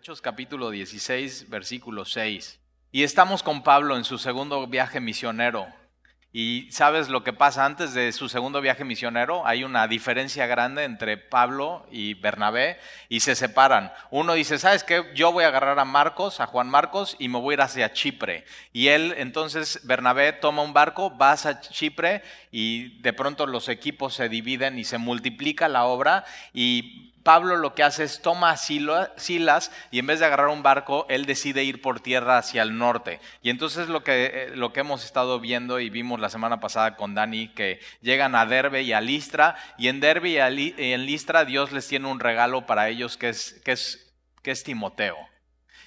Hechos capítulo 16, versículo 6. Y estamos con Pablo en su segundo viaje misionero. Y sabes lo que pasa antes de su segundo viaje misionero, hay una diferencia grande entre Pablo y Bernabé y se separan. Uno dice, ¿sabes qué? Yo voy a agarrar a Marcos, a Juan Marcos, y me voy a ir hacia Chipre. Y él, entonces, Bernabé toma un barco, va a Chipre y de pronto los equipos se dividen y se multiplica la obra y Pablo lo que hace es toma a Silas y en vez de agarrar un barco, él decide ir por tierra hacia el norte. Y entonces lo que, eh, lo que hemos estado viendo y vimos la semana pasada con Dani, que llegan a Derbe y a Listra, y en Derbe y en Listra Dios les tiene un regalo para ellos que es, que es Timoteo.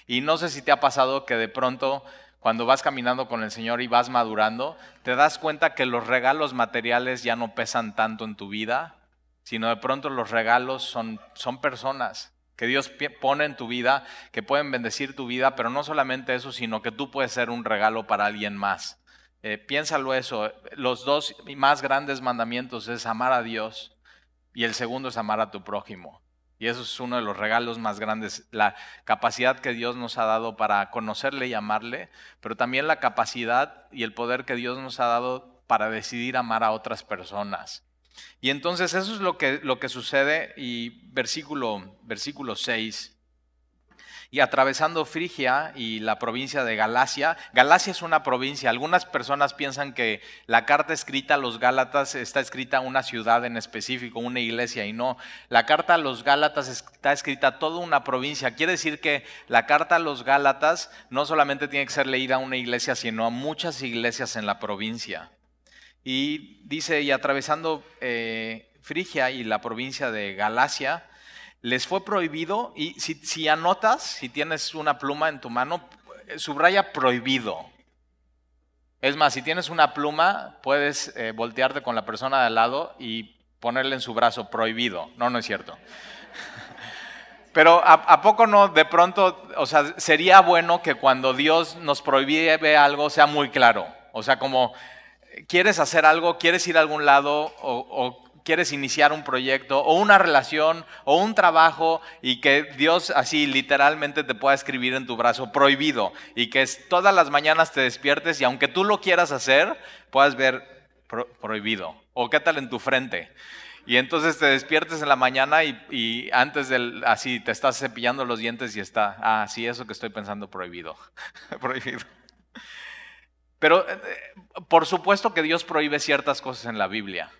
Y no sé si te ha pasado que de pronto cuando vas caminando con el Señor y vas madurando, te das cuenta que los regalos materiales ya no pesan tanto en tu vida, sino de pronto los regalos son, son personas que Dios pone en tu vida, que pueden bendecir tu vida, pero no solamente eso, sino que tú puedes ser un regalo para alguien más. Eh, piénsalo eso, los dos más grandes mandamientos es amar a Dios y el segundo es amar a tu prójimo. Y eso es uno de los regalos más grandes, la capacidad que Dios nos ha dado para conocerle y amarle, pero también la capacidad y el poder que Dios nos ha dado para decidir amar a otras personas. Y entonces eso es lo que, lo que sucede y versículo, versículo 6. Y atravesando Frigia y la provincia de Galacia, Galacia es una provincia, algunas personas piensan que la carta escrita a los Gálatas está escrita a una ciudad en específico, una iglesia, y no, la carta a los Gálatas está escrita a toda una provincia. Quiere decir que la carta a los Gálatas no solamente tiene que ser leída a una iglesia, sino a muchas iglesias en la provincia. Y dice, y atravesando eh, Frigia y la provincia de Galacia, les fue prohibido, y si, anotas, si tienes una pluma en tu mano, subraya prohibido. Es más, si tienes una pluma, puedes eh, voltearte con la persona de al lado y ponerle en su brazo prohibido. No, no es cierto. Pero ¿a, poco no de pronto, o sea, sería bueno que cuando Dios nos prohíbe algo sea muy claro? O sea, como quieres hacer algo, quieres ir a algún lado o, quieres iniciar un proyecto o una relación o un trabajo y que Dios así literalmente te pueda escribir en tu brazo prohibido y que todas las mañanas te despiertes y aunque tú lo quieras hacer, puedas ver prohibido. O qué tal en tu frente. Y entonces te despiertes en la mañana y, y, antes del, así te estás cepillando los dientes y está, ah, sí, eso que estoy pensando prohibido. prohibido. Pero eh, por supuesto que Dios prohíbe ciertas cosas en la Biblia.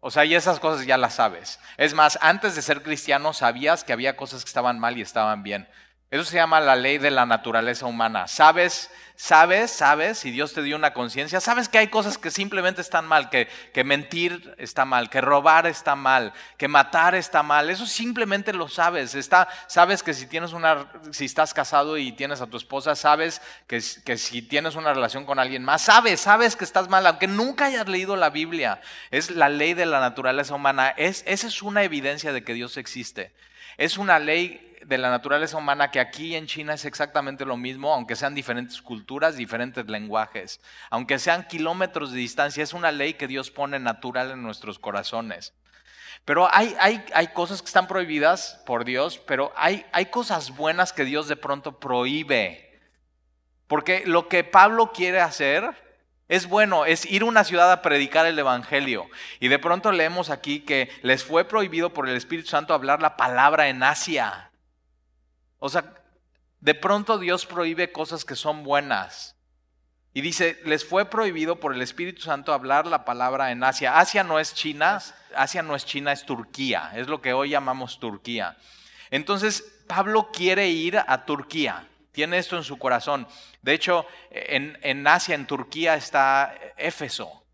O sea, y esas cosas ya las sabes. Es más, antes de ser cristiano sabías que había cosas que estaban mal y estaban bien. Eso se llama la ley de la naturaleza humana. Sabes sabes, sabes, si Dios te dio una conciencia, sabes que hay cosas que simplemente están mal, que, que, mentir está mal, que robar está mal, que matar está mal. Eso simplemente lo sabes. Está, sabes que si tienes una, si estás casado y tienes a tu esposa, sabes que, que si tienes una relación con alguien más, sabes, sabes que estás mal, aunque nunca hayas leído la Biblia. Es la ley de la naturaleza humana. Es, esa es una evidencia de que Dios existe. Es una ley de la naturaleza humana que aquí en China es exactamente lo mismo, aunque sean diferentes culturas, diferentes lenguajes, aunque sean kilómetros de distancia, es una ley que Dios pone natural en nuestros corazones. Pero hay, hay, hay cosas que están prohibidas por Dios, pero hay, hay cosas buenas que Dios de pronto prohíbe. Porque lo que Pablo quiere hacer es bueno, es ir a una ciudad a predicar el Evangelio. Y de pronto leemos aquí que les fue prohibido por el Espíritu Santo hablar la palabra en Asia. O sea, de pronto Dios prohíbe cosas que son buenas. Y dice, les fue prohibido por el Espíritu Santo hablar la palabra en Asia. Asia no es China, Asia no es China, es Turquía, es lo que hoy llamamos Turquía. Entonces, Pablo quiere ir a Turquía, tiene esto en su corazón. De hecho, en, Asia, en Turquía, está Éfeso.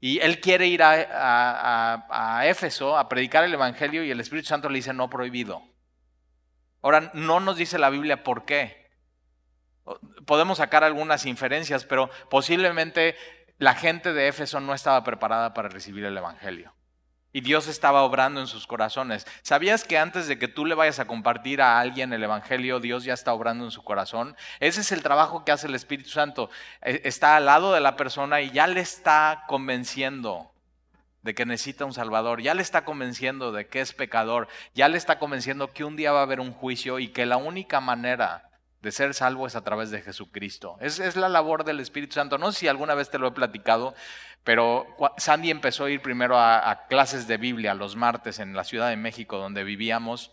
Y él quiere ir a Éfeso a predicar el Evangelio y el Espíritu Santo le dice, no prohibido. Ahora, no nos dice la Biblia por qué. Podemos sacar algunas inferencias, pero posiblemente la gente de Éfeso no estaba preparada para recibir el Evangelio. Y Dios estaba obrando en sus corazones. ¿Sabías que antes de que tú le vayas a compartir a alguien el Evangelio, Dios ya está obrando en su corazón? Ese es el trabajo que hace el Espíritu Santo. E, está al lado de la persona y ya le está convenciendo de que necesita un Salvador, ya le está convenciendo de que es pecador, ya le está convenciendo que un día va a haber un juicio y que la única manera de ser salvo es a través de Jesucristo. Es, es la labor del Espíritu Santo. No sé si alguna vez te lo he platicado, pero Sandy empezó a ir primero a, clases de Biblia los martes en la Ciudad de México donde vivíamos.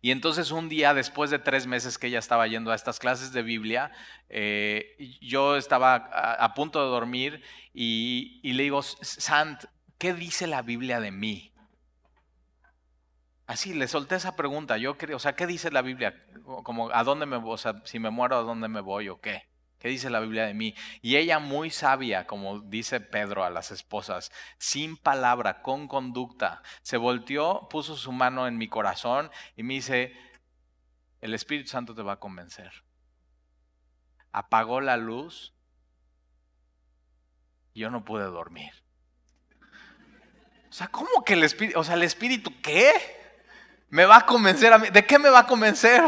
Y entonces un día, después de tres meses que ella estaba yendo a estas clases de Biblia, eh, yo estaba a, punto de dormir y, le digo, Sant, ¿qué dice la Biblia de mí? Así, le solté esa pregunta. Yo quería, o sea, ¿qué dice la Biblia? Como, ¿a dónde me voy? O sea, si me muero, ¿a dónde me voy o qué? ¿Qué dice la Biblia de mí? Y ella muy sabia, como dice Pedro a las esposas, sin palabra, con conducta, se volteó, puso su mano en mi corazón y me dice, el Espíritu Santo te va a convencer. Apagó la luz y yo no pude dormir. O sea, ¿cómo que el Espíritu, o sea, el Espíritu qué? ¿Me va a convencer a mí? ¿De qué me va a convencer?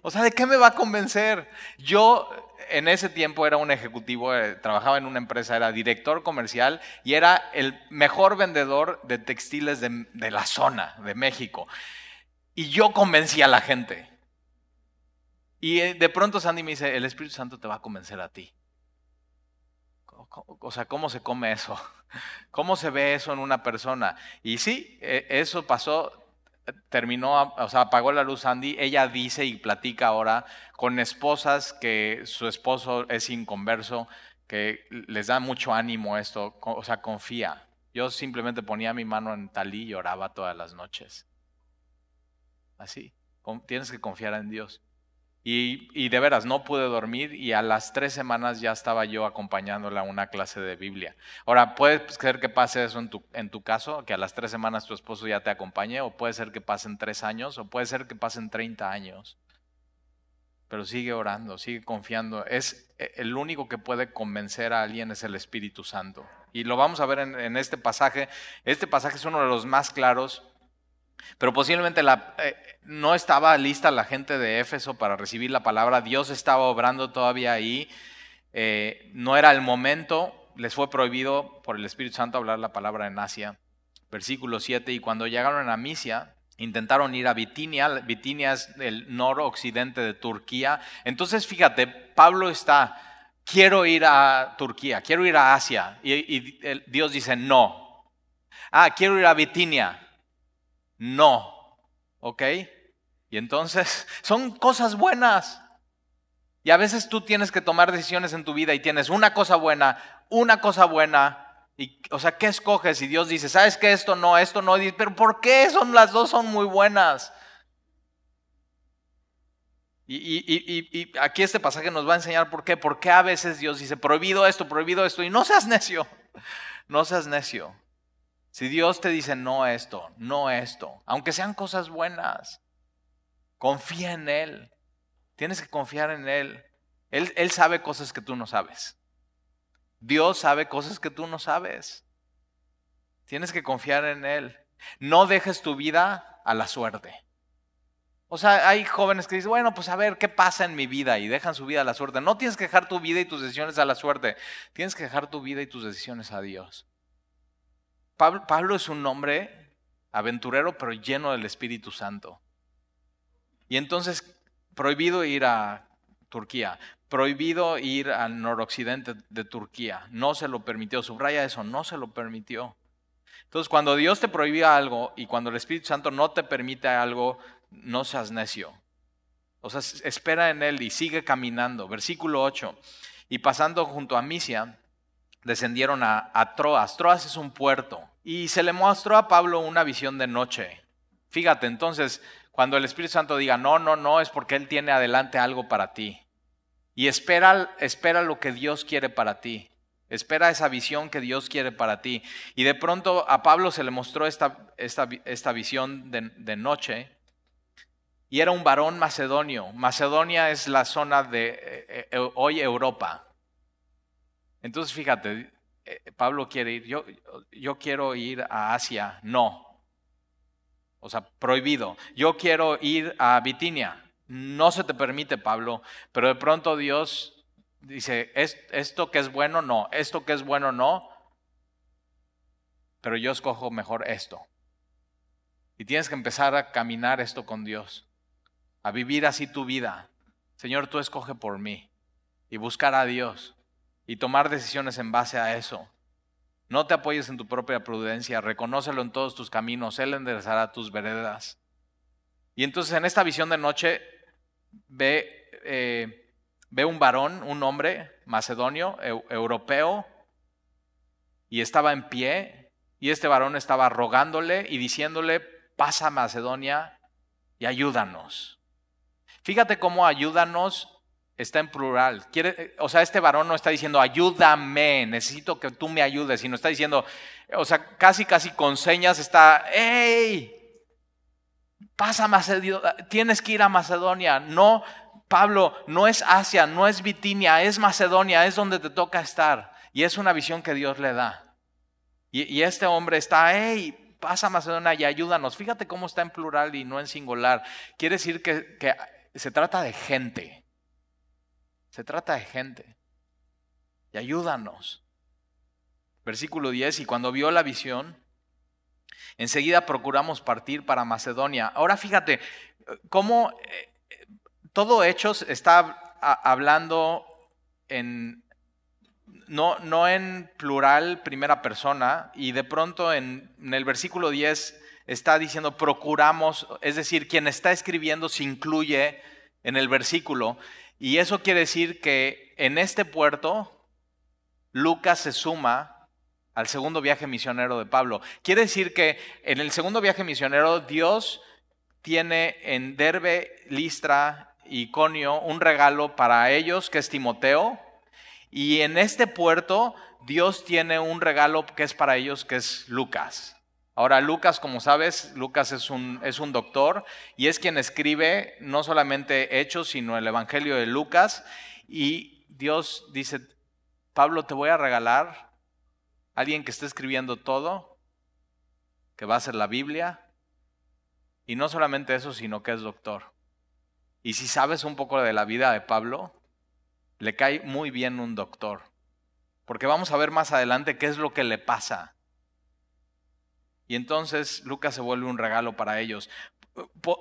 O sea, ¿de qué me va a convencer? Yo en ese tiempo era un ejecutivo, eh, trabajaba en una empresa, era director comercial y era el mejor vendedor de textiles de, la zona, de México. Y yo convencí a la gente. Y eh, de pronto Sandy me dice, el Espíritu Santo te va a convencer a ti. O sea, ¿cómo se come eso? ¿Cómo se ve eso en una persona? Y sí, e, eso pasó terminó, o sea, apagó la luz Andy, ella dice y platica ahora con esposas que su esposo es inconverso, que les da mucho ánimo esto, o sea, confía. Yo simplemente ponía mi mano en talí y lloraba todas las noches. Así, tienes que confiar en Dios. Y, de veras, no pude dormir y a las tres semanas ya estaba yo acompañándola a una clase de Biblia. Ahora, puede ser que pase eso en tu, en tu caso, que a las tres semanas tu esposo ya te acompañe, o puede ser que pasen tres años, o puede ser que pasen 30 años. Pero sigue orando, sigue confiando. Es e, el único que puede convencer a alguien es el Espíritu Santo. Y lo vamos a ver en este pasaje. Este pasaje es uno de los más claros pero posiblemente eh, no estaba lista la gente de Éfeso para recibir la palabra, Dios estaba obrando todavía ahí, eh, no era el momento, les fue prohibido por el Espíritu Santo hablar la palabra en Asia. Versículo 7, y cuando llegaron a Misia, intentaron ir a Bitinia, Bitinia es el noroccidente de Turquía. Entonces, fíjate, Pablo está, quiero ir a Turquía, quiero ir a Asia, y, y Dios dice, no. Ah, quiero ir a Bitinia no. ¿Ok? Y entonces son cosas buenas. Y a veces tú tienes que tomar decisiones en tu vida y tienes una cosa buena, una cosa buena. Y, o sea, ¿qué escoges? Y Dios dice, ¿sabes qué? Esto no, esto no. Pero ¿por qué? Son las dos son muy buenas. Y, y, aquí este pasaje nos va a enseñar por qué. ¿Por qué a veces Dios dice, prohibido esto, prohibido esto? Y no seas necio. No seas necio. Si Dios te dice no esto, no esto, aunque sean cosas buenas, confía en Él. Tienes que confiar en Él. Él, Él sabe cosas que tú no sabes. Dios sabe cosas que tú no sabes. Tienes que confiar en Él. No dejes tu vida a la suerte. O sea, hay jóvenes que dicen, bueno, pues a ver qué pasa en mi vida y dejan su vida a la suerte. No tienes que dejar tu vida y tus decisiones a la suerte. Tienes que dejar tu vida y tus decisiones a Dios. Pablo, es un hombre aventurero, pero lleno del Espíritu Santo. Y entonces, prohibido ir a Turquía, prohibido ir al noroccidente de Turquía. No se lo permitió, subraya eso, no se lo permitió. Entonces, cuando Dios te prohibía algo y cuando el Espíritu Santo no te permite algo, no seas necio. O sea, espera en Él y sigue caminando. Versículo 8. Y pasando junto a Misia, descendieron a, a Troas. Troas es un puerto. Y se le mostró a Pablo una visión de noche. Fíjate, entonces, cuando el Espíritu Santo diga, no, no, no, es porque Él tiene adelante algo para ti. Y espera, espera lo que Dios quiere para ti. Espera esa visión que Dios quiere para ti. Y de pronto a Pablo se le mostró esta, esta, esta visión de, noche. Y era un varón macedonio. Macedonia es la zona de eh, eh, hoy Europa. Entonces fíjate, Pablo quiere ir, yo, yo quiero ir a Asia, no. O sea, prohibido. Yo quiero ir a Bitinia, no se te permite, Pablo, pero de pronto Dios dice, esto que es bueno, no, esto que es bueno, no. pero yo escojo mejor esto. Y tienes que empezar a caminar esto con Dios, a vivir así tu vida. Señor, tú escoge por mí y buscar a Dios y tomar decisiones en base a eso. No te apoyes en tu propia prudencia, reconócelo en todos tus caminos, Él enderezará tus veredas. Y entonces en esta visión de noche ve, eh, ve un varón, un hombre macedonio, europeo, y estaba en pie, y este varón estaba rogándole y diciéndole, pasa Macedonia y ayúdanos. Fíjate cómo ayúdanos está en plural. Quiere, o sea, este varón no está diciendo ayúdame, necesito que tú me ayudes, sino está diciendo, o sea, casi, casi con señas está, hey, pasa Macedonia, tienes que ir a Macedonia. No, Pablo, no es Asia, no es Bitinia, es Macedonia, es donde te toca estar. Y es una visión que Dios le da. Y, este hombre está, hey, pasa Macedonia y ayúdanos. Fíjate cómo está en plural y no en singular. Quiere decir que se trata de gente. Se trata de gente. Y ayúdanos. Versículo 10, y cuando vio la visión, enseguida procuramos partir para Macedonia. Ahora fíjate, cómo eh, todo Hechos está hablando en, no, no, en plural, primera persona, y de pronto en, en el versículo 10 está diciendo procuramos, es decir, quien está escribiendo se incluye en el versículo. Y eso quiere decir que en este puerto Lucas se suma al segundo viaje misionero de Pablo. Quiere decir que en el segundo viaje misionero Dios tiene en Derbe, Listra y Conio un regalo para ellos que es Timoteo. Y en este puerto Dios tiene un regalo que es para ellos que es Lucas. Ahora, Lucas, como sabes, Lucas es un, es un doctor y es quien escribe no solamente Hechos, sino el Evangelio de Lucas. Y Dios dice, Pablo, te voy a regalar a alguien que esté escribiendo todo, que va a ser la Biblia. Y no solamente eso, sino que es doctor. Y si sabes un poco de la vida de Pablo, le cae muy bien un doctor. Porque vamos a ver más adelante qué es lo que le pasa y entonces Lucas se vuelve un regalo para ellos.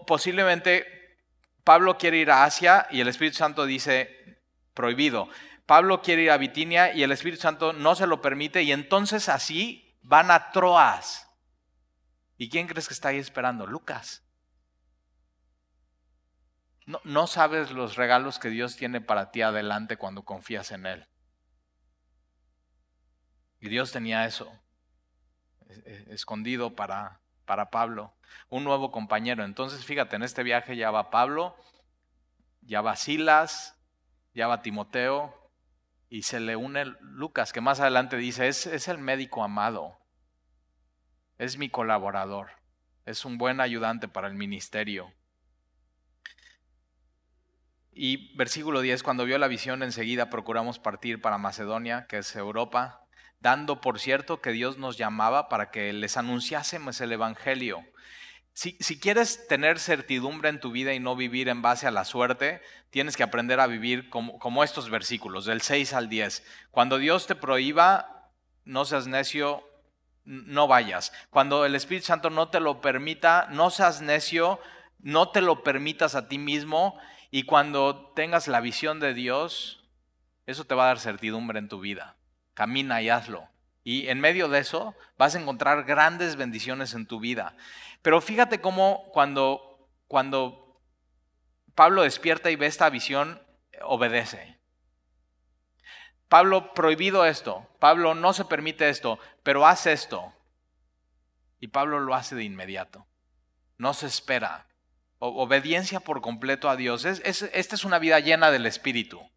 posiblemente Pablo quiere ir a Asia y el Espíritu Santo dice prohibido. Pablo quiere ir a Bitinia y el Espíritu Santo no se lo permite y entonces así van a Troas. ¿Y quién crees que está ahí esperando? Lucas. No, no, sabes los regalos que Dios tiene para ti adelante cuando confías en Él. Y Dios tenía eso. Eh, escondido para, para Pablo, un nuevo compañero. Entonces, fíjate, en este viaje ya va Pablo, ya va Silas, ya va Timoteo, y se le une Lucas, que más adelante dice, es, es el médico amado, es mi colaborador, es un buen ayudante para el ministerio. Y versículo 10, cuando vio la visión enseguida procuramos partir para Macedonia, que es Europa, dando por cierto que Dios nos llamaba para que les anunciásemos el Evangelio. Si, quieres tener certidumbre en tu vida y no vivir en base a la suerte, tienes que aprender a vivir como, como estos versículos, del 6 al 10. Cuando Dios te prohíba, no seas necio, no vayas. Cuando el Espíritu Santo no te lo permita, no seas necio, no te lo permitas a ti mismo. Y cuando tengas la visión de Dios, eso te va a dar certidumbre en tu vida camina y hazlo. Y en medio de eso vas a encontrar grandes bendiciones en tu vida. Pero fíjate cómo cuando, cuando Pablo despierta y ve esta visión, obedece. Pablo prohibido esto, Pablo no se permite esto, pero hace esto. Y Pablo lo hace de inmediato. No se espera. obediencia por completo a Dios. esta es una vida llena del Espíritu.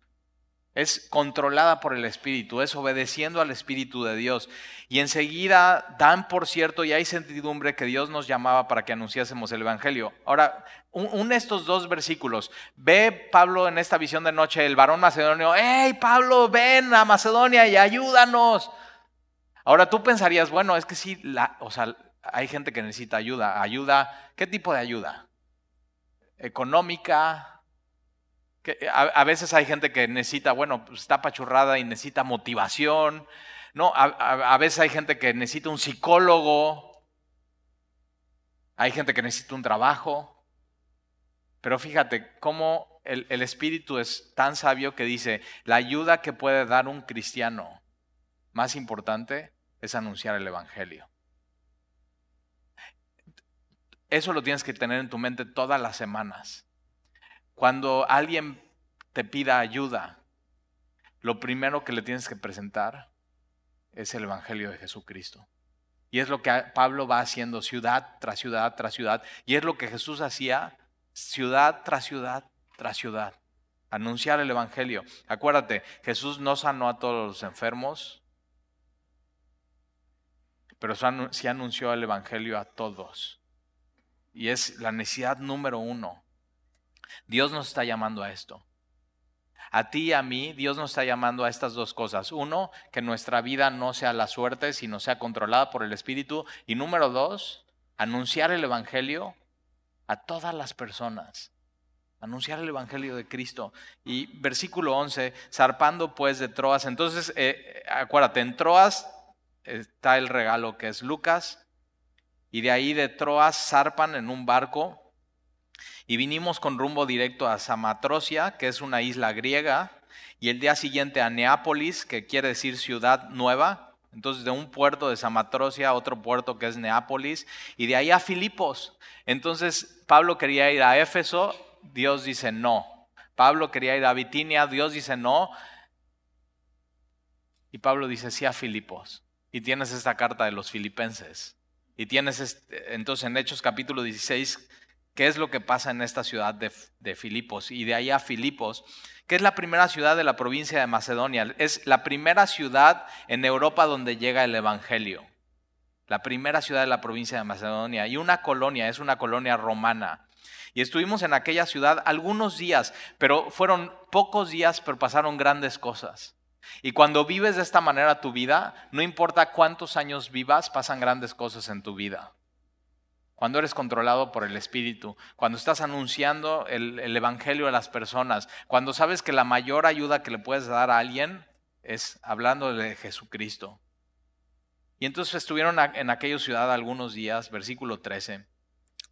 Es controlada por el Espíritu, es obedeciendo al Espíritu de Dios. Y enseguida dan por cierto y hay certidumbre que Dios nos llamaba para que anunciásemos el Evangelio. Ahora, un, estos dos versículos. Ve Pablo en esta visión de noche, el varón macedonio, ¡Hey Pablo, ven a Macedonia y ayúdanos! Ahora tú pensarías, bueno, es que sí, la, o sea, hay gente que necesita ayuda. ¿Ayuda? ¿Qué tipo de ayuda? ¿Económica? A, veces hay gente que necesita, bueno, pues está pachurrada y necesita motivación, No, a, veces hay gente que necesita un psicólogo, hay gente que necesita un trabajo, pero fíjate cómo el, el Espíritu es tan sabio que dice, la ayuda que puede dar un cristiano más importante es anunciar el Evangelio. Eso lo tienes que tener en tu mente todas las semanas. Cuando alguien te pida ayuda, lo primero que le tienes que presentar es el Evangelio de Jesucristo. Y es lo que Pablo va haciendo ciudad tras ciudad tras ciudad. Y es lo que Jesús hacía ciudad tras ciudad tras ciudad. Anunciar el Evangelio. Acuérdate, Jesús no sanó a todos los enfermos, pero sí anunció el Evangelio a todos. Y es la necesidad número uno. Dios nos está llamando a esto. A ti y a mí, Dios nos está llamando a estas dos cosas. Uno, que nuestra vida no sea la suerte, sino sea controlada por el Espíritu. Y número dos, anunciar el Evangelio a todas las personas. Anunciar el Evangelio de Cristo. Y versículo 11, zarpando pues de Troas. Entonces, eh, acuérdate, en Troas está el regalo que es Lucas y de ahí de Troas zarpan en un barco y vinimos con rumbo directo a Samatrocia, que es una isla griega, y el día siguiente a Neápolis, que quiere decir ciudad nueva. Entonces de un puerto de Samatrocia a otro puerto que es Neápolis, y de ahí a Filipos. Entonces Pablo quería ir a Éfeso, Dios dice no. Pablo quería ir a Bitinia, Dios dice no. Y Pablo dice sí a Filipos. Y tienes esta carta de los filipenses. Y tienes este, entonces en Hechos capítulo 16, ¿qué es lo que pasa en esta ciudad de, Filipos? Y de ahí a Filipos, que es la primera ciudad de la provincia de Macedonia. Es la primera ciudad en Europa donde llega el Evangelio. La primera ciudad de la provincia de Macedonia. Y una colonia, es una colonia romana. Y estuvimos en aquella ciudad algunos días, pero fueron pocos días, pero pasaron grandes cosas. Y cuando vives de esta manera tu vida, no importa cuántos años vivas, pasan grandes cosas en tu vida. Cuando eres controlado por el Espíritu, cuando estás anunciando el, Evangelio a las personas, cuando sabes que la mayor ayuda que le puedes dar a alguien es hablando de Jesucristo. Y entonces estuvieron en aquella ciudad algunos días, versículo 13.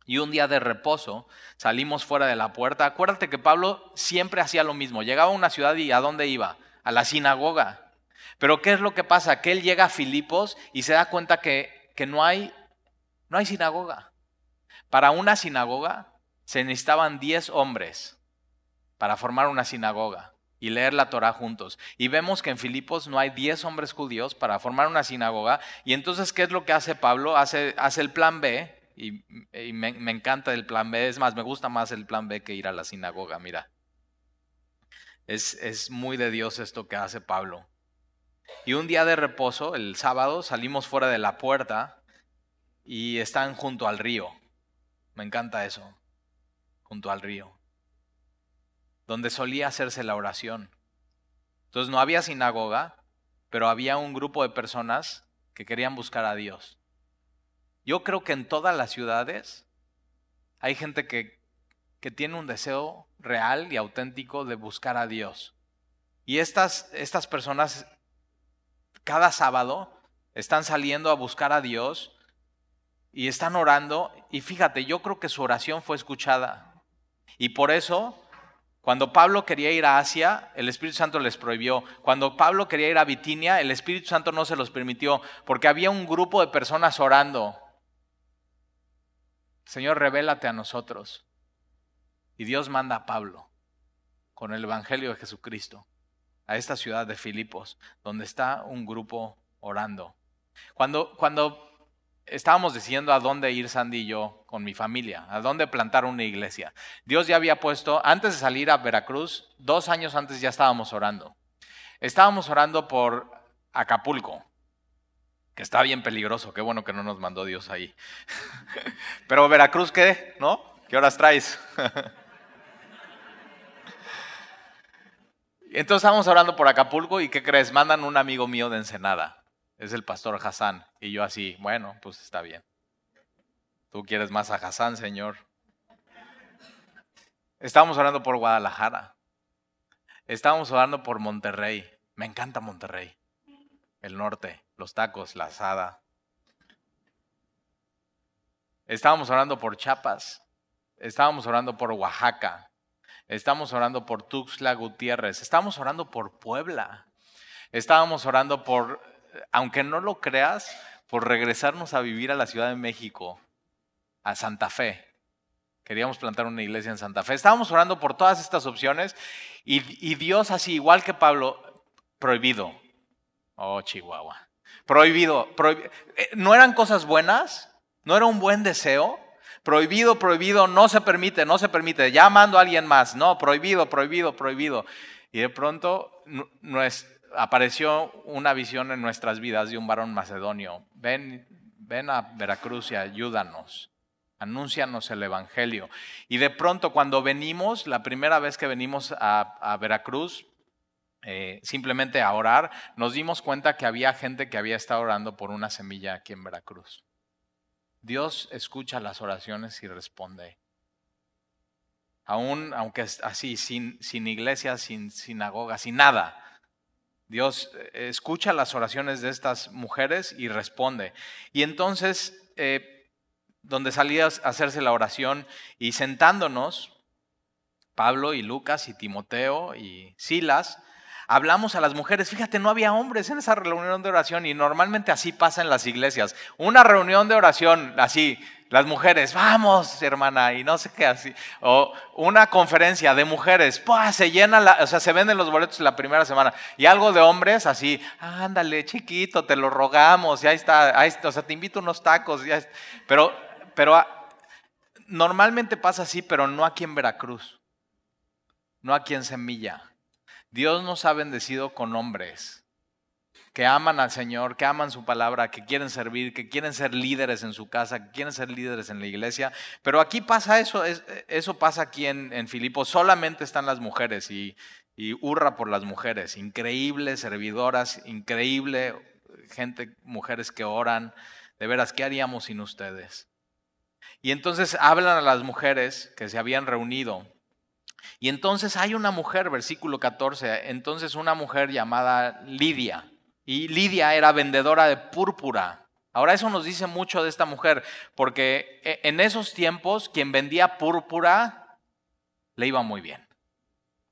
Y un día de reposo salimos fuera de la puerta. Acuérdate que Pablo siempre hacía lo mismo. Llegaba a una ciudad y ¿a dónde iba? a la sinagoga. Pero ¿qué es lo que pasa? Que él llega a Filipos y se da cuenta que, que no, hay, no hay sinagoga. Para una sinagoga se necesitaban 10 hombres para formar una sinagoga y leer la Torah juntos. Y vemos que en Filipos no hay 10 hombres judíos para formar una sinagoga. Y entonces, ¿qué es lo que hace Pablo? Hace, el plan B. Y, me, me encanta el plan B. Es más, me gusta más el plan B que ir a la sinagoga, mira. Es, muy de Dios esto que hace Pablo. Y un día de reposo, el sábado, salimos fuera de la puerta y están junto al río. Me encanta eso, junto al río, donde solía hacerse la oración. Entonces no había sinagoga, pero había un grupo de personas que querían buscar a Dios. Yo creo que en todas las ciudades hay gente que que tiene un deseo real y auténtico de buscar a Dios. Y estas, estas personas cada sábado están saliendo a buscar a Dios y están orando. Y fíjate, yo creo que su oración fue escuchada. Y por eso, cuando Pablo quería ir a Asia, el Espíritu Santo les prohibió. Cuando Pablo quería ir a Bitinia, el Espíritu Santo no se los permitió, porque había un grupo de personas orando. Señor, revélate a nosotros. Y Dios manda a Pablo con el Evangelio de Jesucristo a esta ciudad de Filipos, donde está un grupo orando. Cuando, cuando estábamos diciendo a dónde ir Sandy y yo con mi familia, a dónde plantar una iglesia, Dios ya había puesto, antes de salir a Veracruz, dos años antes ya estábamos orando. Estábamos orando por Acapulco, que está bien peligroso, qué bueno que no nos mandó Dios ahí. Pero Veracruz, ¿qué? ¿No? ¿Qué horas traes? Entonces estábamos hablando por Acapulco y ¿qué crees? Mandan un amigo mío de Ensenada. Es el pastor Hassan. Y yo así, bueno, pues está bien. Tú quieres más a Hassan, Señor. Estábamos hablando por Guadalajara. Estábamos hablando por Monterrey. Me encanta Monterrey. el norte, los tacos, la asada. Estábamos orando por Chiapas, estábamos orando por Oaxaca, estábamos orando por Tuxtla Gutiérrez, estábamos orando por Puebla, estábamos orando por, aunque no lo creas, por regresarnos a vivir a la Ciudad de México, a Santa Fe. Queríamos plantar una iglesia en Santa Fe. Estábamos orando por todas estas opciones y, Dios, así igual que Pablo, prohibido. Oh, Chihuahua. Prohibido. Eh, ¿No eran cosas buenas? ¿No era un buen deseo? Prohibido, prohibido, no se permite, no se permite. Ya mando a alguien más. No, prohibido, prohibido, prohibido. Y de pronto apareció una visión en nuestras vidas de un varón macedonio. Ven, ven a Veracruz y ayúdanos anúncianos el Evangelio. Y de pronto cuando venimos, la primera vez que venimos a, Veracruz, eh, simplemente a orar, nos dimos cuenta que había gente que había estado orando por una semilla aquí en Veracruz. Dios escucha las oraciones y responde. Aún, aunque así, sin, sin iglesia, sin sinagoga, sin nada. Dios eh, escucha las oraciones de estas mujeres y responde. Y entonces, eh, donde salía a hacerse la oración y sentándonos, Pablo y Lucas y Timoteo y Silas, hablamos a las mujeres. Fíjate, no había hombres en esa reunión de oración y normalmente así pasa en las iglesias. Una reunión de oración así, las mujeres, vamos, hermana, y no sé qué así. O una conferencia de mujeres, pues se llena, o sea, se venden los boletos la primera semana. Y algo de hombres así, ándale, chiquito, te lo rogamos, ya está, ahí está, o sea, te invito unos tacos. Ya Pero pero ah, normalmente pasa así, pero no aquí en Veracruz, no aquí en Semilla. Dios nos ha bendecido con hombres que aman al Señor, que aman su palabra, que quieren servir, que quieren ser líderes en su casa, que quieren ser líderes en la iglesia. Pero aquí pasa eso, eso pasa aquí en, Filipo. Solamente están las mujeres y, y hurra por las mujeres. Increíbles servidoras, increíble gente, mujeres que oran. De veras, ¿qué haríamos sin ustedes? Y entonces hablan a las mujeres que se habían reunido. Y entonces hay una mujer, versículo 14, entonces una mujer llamada Lidia. Y Lidia era vendedora de púrpura. Ahora eso nos dice mucho de esta mujer, porque e, en esos tiempos quien vendía púrpura le iba muy bien.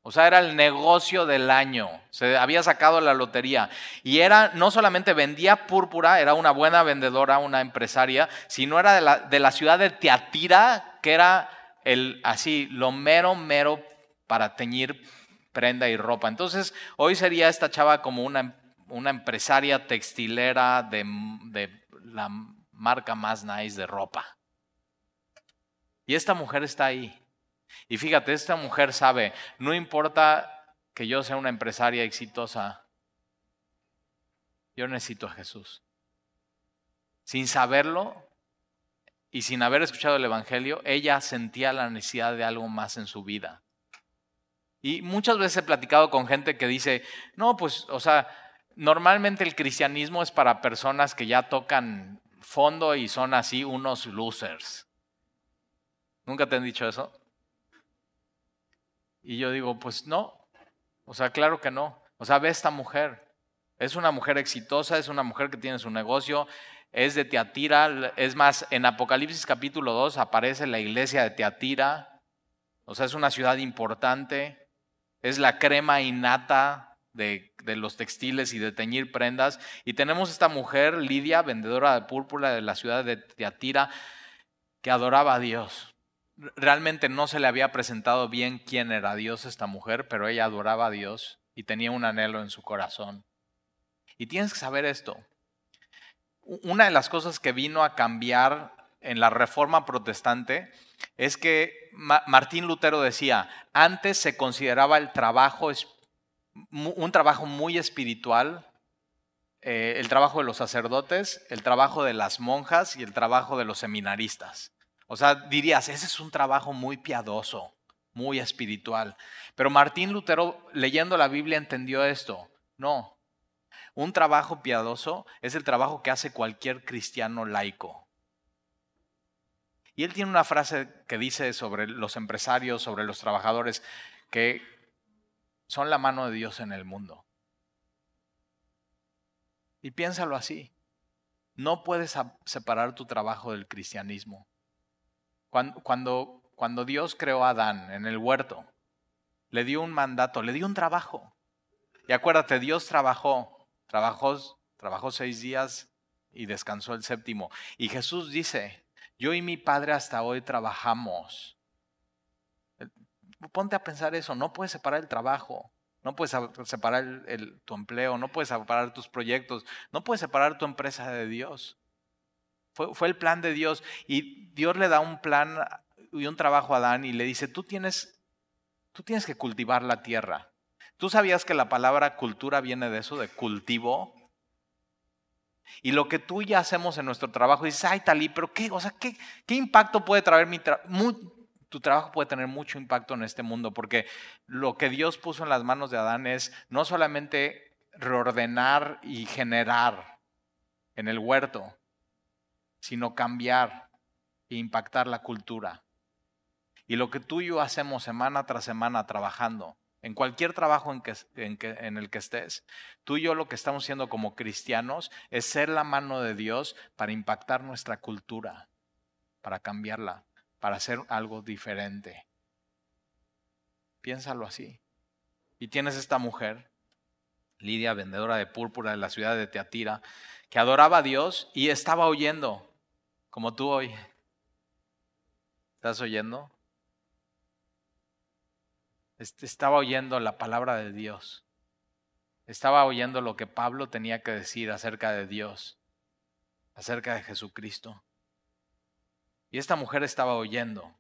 O sea, era el negocio del año. Se había sacado la lotería. Y era, no solamente vendía púrpura, era una buena vendedora, una empresaria, sino era de la, de la ciudad de Teatira, que era el, así, lo mero, mero para teñir prenda y ropa. Entonces, hoy sería esta chava como una, una empresaria textilera de, la marca más nice de ropa. Y esta mujer está ahí. Y fíjate, esta mujer sabe, no importa que yo sea una empresaria exitosa, yo necesito a Jesús. Sin saberlo y sin haber escuchado el Evangelio, ella sentía la necesidad de algo más en su vida. Y muchas veces he platicado con gente que dice, no, pues, o sea, normalmente el cristianismo es para personas que ya tocan fondo y son así unos losers. ¿Nunca te han dicho eso? Y yo digo, pues no, o sea, claro que no. O sea, ve esta mujer. Es una mujer exitosa, es una mujer que tiene su negocio, es de Teatira. Es más, en Apocalipsis capítulo 2 aparece la iglesia de Teatira. O sea, es una ciudad importante. Es la crema innata de, los textiles y de teñir prendas. Y tenemos esta mujer, Lidia, vendedora de púrpura de la ciudad de Teatira, que adoraba a Dios realmente no se le había presentado bien quién era Dios esta mujer, pero ella adoraba a Dios y tenía un anhelo en su corazón. Y tienes que saber esto. Una de las cosas que vino a cambiar en la reforma protestante es que Martín Lutero decía, antes se consideraba el trabajo un trabajo muy espiritual, eh, el trabajo de los sacerdotes, el trabajo de las monjas y el trabajo de los seminaristas. O sea, dirías, ese es un trabajo muy piadoso, muy espiritual. Pero Martín Lutero, leyendo la Biblia, entendió esto. No, un trabajo piadoso es el trabajo que hace cualquier cristiano laico. Y él tiene una frase que dice sobre los empresarios, sobre los trabajadores, que son la mano de Dios en el mundo. Y piénsalo así. No puedes separar tu trabajo del cristianismo. Cuando, Dios creó a Adán en el huerto, le dio un mandato, le dio un trabajo. Y acuérdate, Dios trabajó, trabajó, trabajó seis días y descansó el séptimo. Y Jesús dice, yo y mi Padre hasta hoy trabajamos. Ponte a pensar eso, no puedes separar el trabajo, no puedes separar tu empleo, no puedes separar tus proyectos, no puedes separar tu empresa de Dios. Fue, el plan de Dios y Dios le da un plan y un trabajo a Adán y le dice, tú tienes, tú tienes que cultivar la tierra. ¿Tú sabías que la palabra cultura viene de eso, de cultivo? Y lo que tú y yo hacemos en nuestro trabajo, dices, ay, Talí, pero qué, o sea, qué, qué impacto puede traer mi trabajo? Tu trabajo puede tener mucho impacto en este mundo, porque lo que Dios puso en las manos de Adán es no solamente reordenar y generar en el huerto, sino cambiar e impactar la cultura. Y lo que tú y yo hacemos semana tras semana trabajando, en cualquier trabajo en, que, en, el que estés, tú y yo lo que estamos haciendo como cristianos es ser la mano de Dios para impactar nuestra cultura, para cambiarla, para hacer algo diferente. Piénsalo así. Y tienes esta mujer, Lidia, vendedora de púrpura de la ciudad de Teatira, que adoraba a Dios y estaba oyendo, como tú hoy. ¿Estás oyendo? estaba oyendo la palabra de Dios. Estaba oyendo lo que Pablo tenía que decir acerca de Dios, acerca de Jesucristo. Y esta mujer estaba oyendo.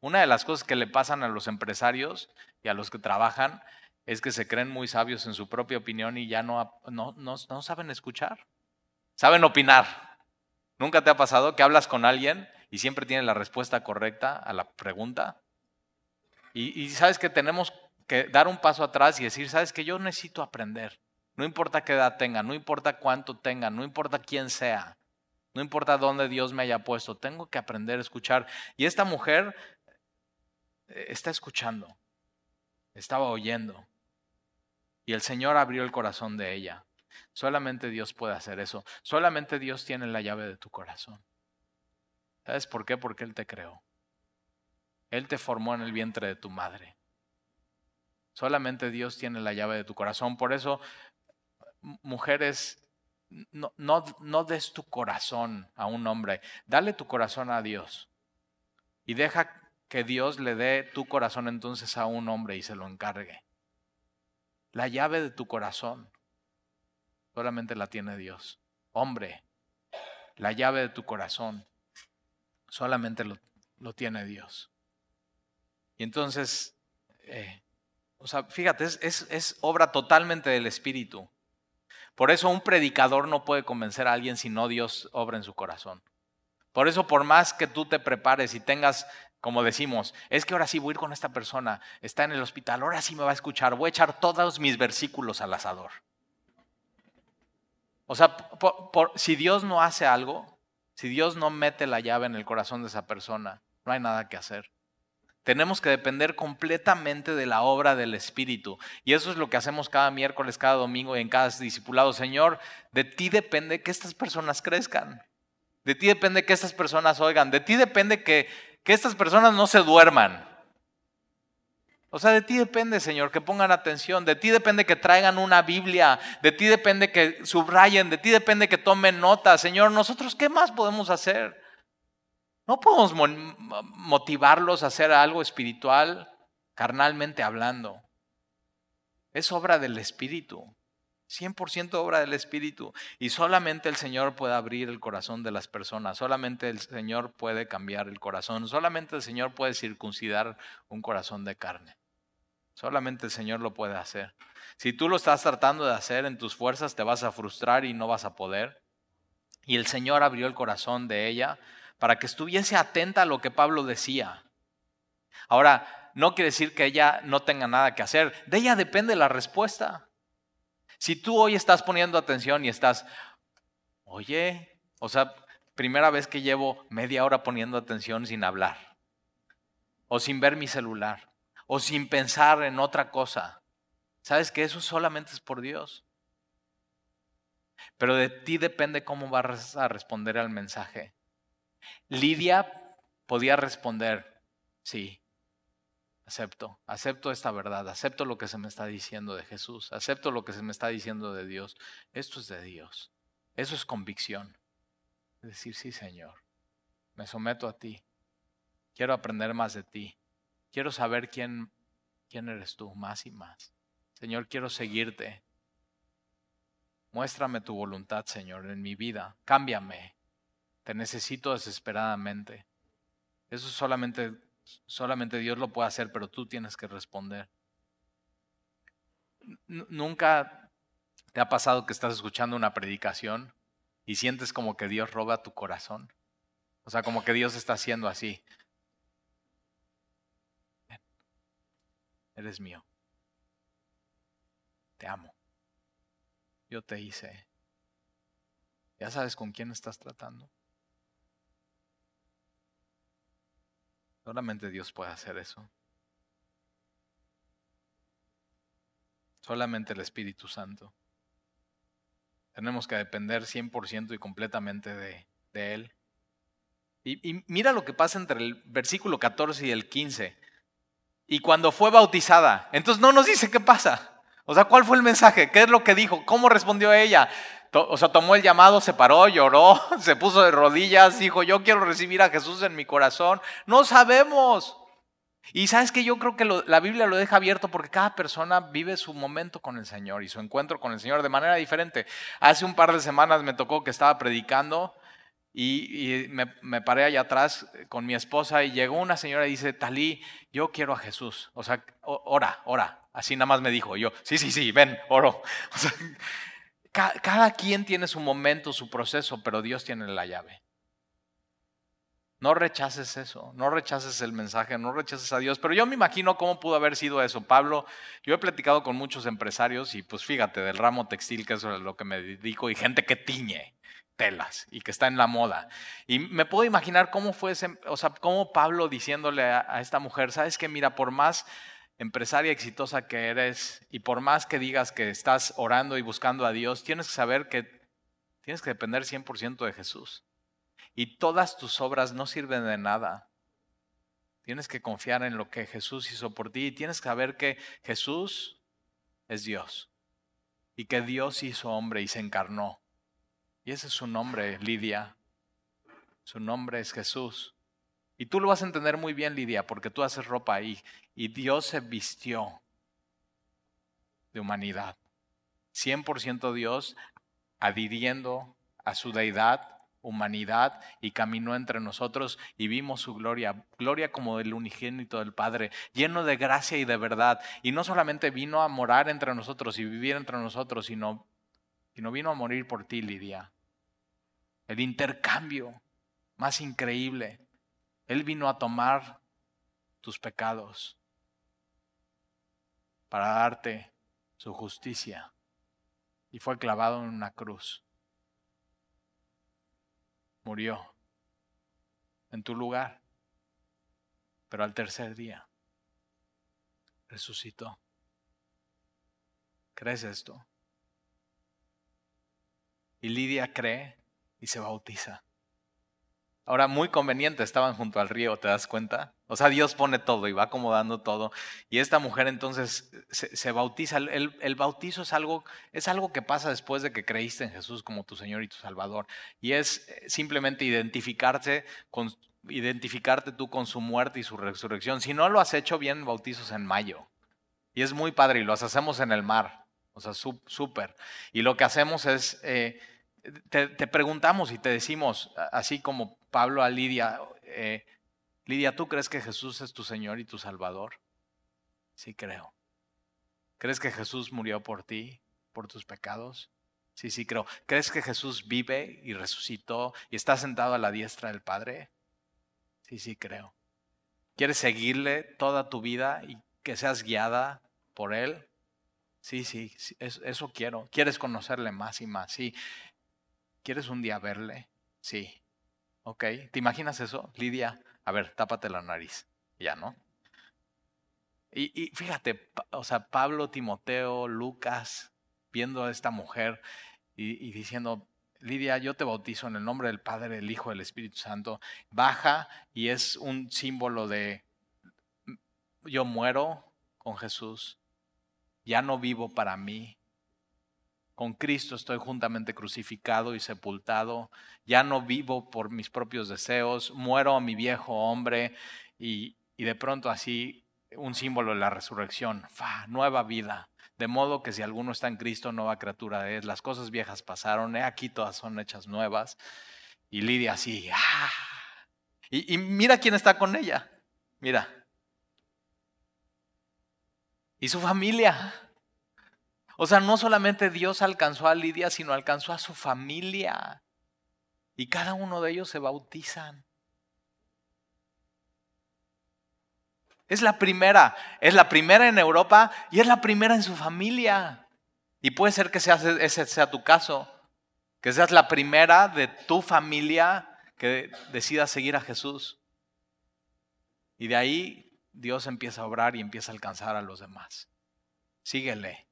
Una de las cosas que le pasan a los empresarios y a los que trabajan es que se creen muy sabios en su propia opinión y ya no, no, no, no saben escuchar. Saben opinar. ¿Nunca te ha pasado que hablas con alguien y siempre tiene la respuesta correcta a la pregunta? Y, sabes que tenemos que dar un paso atrás y decir, sabes que yo necesito aprender. No importa qué edad tenga, no importa cuánto tenga, no importa quién sea, no importa dónde Dios me haya puesto, tengo que aprender a escuchar. Y esta mujer eh, está escuchando, estaba oyendo. Y el Señor abrió el corazón de ella. Solamente Dios puede hacer eso. Solamente Dios tiene la llave de tu corazón. ¿Sabes por qué? Porque Él te creó. Él te formó en el vientre de tu madre. Solamente Dios tiene la llave de tu corazón. Por eso, mujeres, no, no, no des tu corazón a un hombre. Dale tu corazón a Dios. Y deja que Dios le dé tu corazón entonces a un hombre y se lo encargue. La llave de tu corazón solamente la tiene Dios. Hombre, la llave de tu corazón solamente lo, lo tiene Dios. Y entonces, eh, o sea, fíjate, es, es obra totalmente del Espíritu. Por eso un predicador no puede convencer a alguien si no Dios obra en su corazón. Por eso, por más que tú te prepares y tengas, como decimos, es que ahora sí voy a ir con esta persona, está en el hospital, ahora sí me va a escuchar, voy a echar todos mis versículos al asador. O sea, si Dios no hace algo, si Dios no mete la llave en el corazón de esa persona, no hay nada que hacer. Tenemos que depender completamente de la obra del Espíritu. Y eso es lo que hacemos cada miércoles, cada domingo y en cada discipulado. Señor, de ti depende que estas personas crezcan. De ti depende que estas personas oigan. De ti depende que, que estas personas no se duerman. O sea, de ti depende, Señor, que pongan atención. De ti depende que traigan una Biblia. De ti depende que subrayen. De ti depende que tomen nota. Señor, nosotros, ¿qué más podemos hacer? No podemos motivarlos a hacer algo espiritual carnalmente hablando. Es obra del Espíritu. 100% obra del Espíritu. Y solamente el Señor puede abrir el corazón de las personas. Solamente el Señor puede cambiar el corazón. Solamente el Señor puede circuncidar un corazón de carne. Solamente el Señor lo puede hacer. Si tú lo estás tratando de hacer en tus fuerzas, te vas a frustrar y no vas a poder. Y el Señor abrió el corazón de ella para que estuviese atenta a lo que Pablo decía. Ahora, no quiere decir que ella no tenga nada que hacer. De ella depende la respuesta. Si tú hoy estás poniendo atención y estás, oye, o sea, primera vez que llevo media hora poniendo atención sin hablar, o sin ver mi celular, o sin pensar en otra cosa, ¿sabes que eso solamente es por Dios? Pero de ti depende cómo vas a responder al mensaje. Lidia podía responder, sí, acepto, acepto esta verdad, acepto lo que se me está diciendo de Jesús, acepto lo que se me está diciendo de Dios. Esto es de Dios. Eso es convicción. Es decir, sí, Señor, me someto a ti. Quiero aprender más de ti. Quiero saber quién, quién eres tú más y más. Señor, quiero seguirte. Muéstrame tu voluntad, Señor, en mi vida. Cámbiame. Te necesito desesperadamente. Eso solamente, solamente Dios lo puede hacer, pero tú tienes que responder. Nunca te ha pasado que estás escuchando una predicación y sientes como que Dios roba tu corazón. O sea, como que Dios está haciendo así. Eres mío. Te amo. Yo te hice. ¿Ya sabes con quién estás tratando? Solamente Dios puede hacer eso. Solamente el Espíritu Santo. Tenemos que depender 100% y completamente de, Él. Y, y, mira lo que pasa entre el versículo 14 y el 15. Y cuando fue bautizada, entonces no nos dice qué pasa. O sea, ¿cuál fue el mensaje? ¿Qué es lo que dijo? ¿Cómo respondió ella? O sea, tomó el llamado, se paró, lloró, se puso de rodillas, dijo, yo quiero recibir a Jesús en mi corazón. No sabemos. Y sabes que yo creo que la Biblia lo deja abierto porque cada persona vive su momento con el Señor y su encuentro con el Señor de manera diferente. Hace un par de semanas me tocó que estaba predicando y, me, paré allá atrás con mi esposa y llegó una señora y dice, Talí, yo quiero a Jesús. O sea, ora, ora. Así nada más me dijo yo, sí, sí, sí, ven, oro. O sea, cada quien tiene su momento, su proceso, pero Dios tiene la llave. No rechaces eso, no rechaces el mensaje, no rechaces a Dios. Pero yo me imagino cómo pudo haber sido eso. Pablo, yo he platicado con muchos empresarios y pues fíjate, del ramo textil, que es lo que me dedico, y gente que tiñe telas y que está en la moda. Y me puedo imaginar cómo fue o sea, cómo Pablo diciéndole a, a esta mujer, sabes que mira, por más empresaria exitosa que eres y por más que digas que estás orando y buscando a Dios, tienes que saber que tienes que depender 100% de Jesús y todas tus obras no sirven de nada. Tienes que confiar en lo que Jesús hizo por ti y tienes que saber que Jesús es Dios y que Dios hizo hombre y se encarnó. Y ese es su nombre, Lidia. Su nombre es Jesús. Y tú lo vas a entender muy bien, Lidia, porque tú haces ropa ahí. Y Dios se vistió de humanidad. 100% Dios adhiriendo a su deidad humanidad y caminó entre nosotros y vimos su gloria, gloria como del unigénito del Padre, lleno de gracia y de verdad. Y no solamente vino a morar entre nosotros y vivir entre nosotros, sino, sino vino a morir por ti, Lidia. El intercambio más increíble. Él vino a tomar tus pecados para darte su justicia y fue clavado en una cruz murió en tu lugar, pero al tercer día resucitó. ¿Crees esto? Y Lidia cree y se bautiza. Ahora, muy conveniente, estaban junto al río, ¿te das cuenta? O sea, Dios pone todo y va acomodando todo. Y esta mujer entonces se, bautiza. El, bautizo es algo, es algo que pasa después de que creíste en Jesús como tu Señor y tu Salvador. Y es eh, simplemente identificarse con, identificarte tú con su muerte y su resurrección. Si no lo has hecho bien, bautizos en mayo. Y es muy padre y los hacemos en el mar. O sea, súper. Y lo que hacemos es... Eh, te, preguntamos y te decimos, así como Pablo a Lidia, eh, Lidia, ¿tú crees que Jesús es tu Señor y tu Salvador? Sí creo. ¿Crees que Jesús murió por ti, por tus pecados? Sí, sí creo. ¿Crees que Jesús vive y resucitó y está sentado a la diestra del Padre? Sí, sí creo. ¿Quieres seguirle toda tu vida y que seas guiada por Él? Sí, sí, eso quiero. ¿Quieres conocerle más y más? Sí. ¿Quieres un día verle? Sí. Ok. ¿Te imaginas eso? Lidia, a ver, tápate la nariz. Ya, ¿no? Y, y fíjate, o sea, Pablo, Timoteo, Lucas, viendo a esta mujer, y, y diciendo, Lidia, yo te bautizo en el nombre del Padre, del Hijo, del Espíritu Santo. Baja y es un símbolo de yo muero con Jesús, ya no vivo para mí. Con Cristo estoy juntamente crucificado y sepultado. Ya no vivo por mis propios deseos. Muero a mi viejo hombre y, y de pronto así un símbolo de la resurrección. Fa, nueva vida. De modo que si alguno está en Cristo, nueva criatura es. Las cosas viejas pasaron, he aquí todas son hechas nuevas. Y Lidia así, ¡ah! Y, y mira quién está con ella. Mira. Y su familia. O sea, no solamente Dios alcanzó a Lidia, sino alcanzó a su familia. Y cada uno de ellos se bautizan. Es la primera, es la primera en Europa y es la primera en su familia. Y puede ser que sea, ese sea tu caso, que seas la primera de tu familia que decida seguir a Jesús. Y de ahí Dios empieza a obrar y empieza a alcanzar a los demás. Síguele.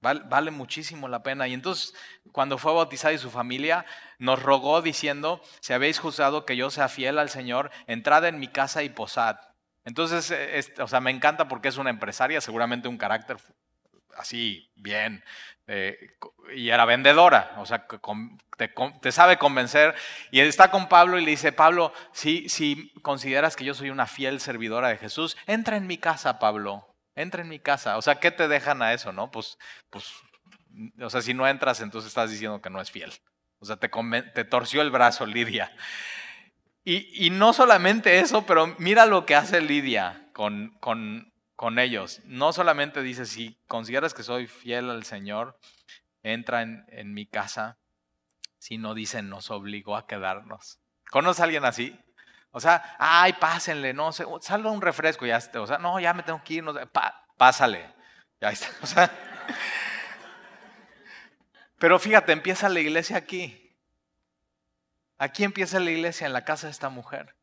Vale, muchísimo la pena. Y entonces, cuando fue bautizada y su familia, nos rogó diciendo, si habéis juzgado que yo sea fiel al Señor, entrad en mi casa y posad. Entonces, eh, o sea, me encanta porque es una empresaria, seguramente un carácter así, bien, eh, y era vendedora, o sea, te, sabe convencer. Y está con Pablo y le dice, Pablo, si, si consideras que yo soy una fiel servidora de Jesús, entra en mi casa, Pablo, entra en mi casa. O sea, ¿qué te dejan a eso, no? Pues, pues, o sea, si no entras, entonces estás diciendo que no es fiel. O sea, te, torció el brazo Lidia. Y, no solamente eso, pero mira lo que hace Lidia con, con, con, ellos. No solamente dice, si consideras que soy fiel al Señor, entra en, en mi casa, sino dice, nos obligó a quedarnos. ¿Conoce a alguien así? O sea, ay, pásenle, no sé, salga un refresco, ya o sea, no, ya me tengo que ir, no pásale. Ya está, o sea. Pero fíjate, empieza la iglesia aquí. Aquí empieza la iglesia, en la casa de esta mujer.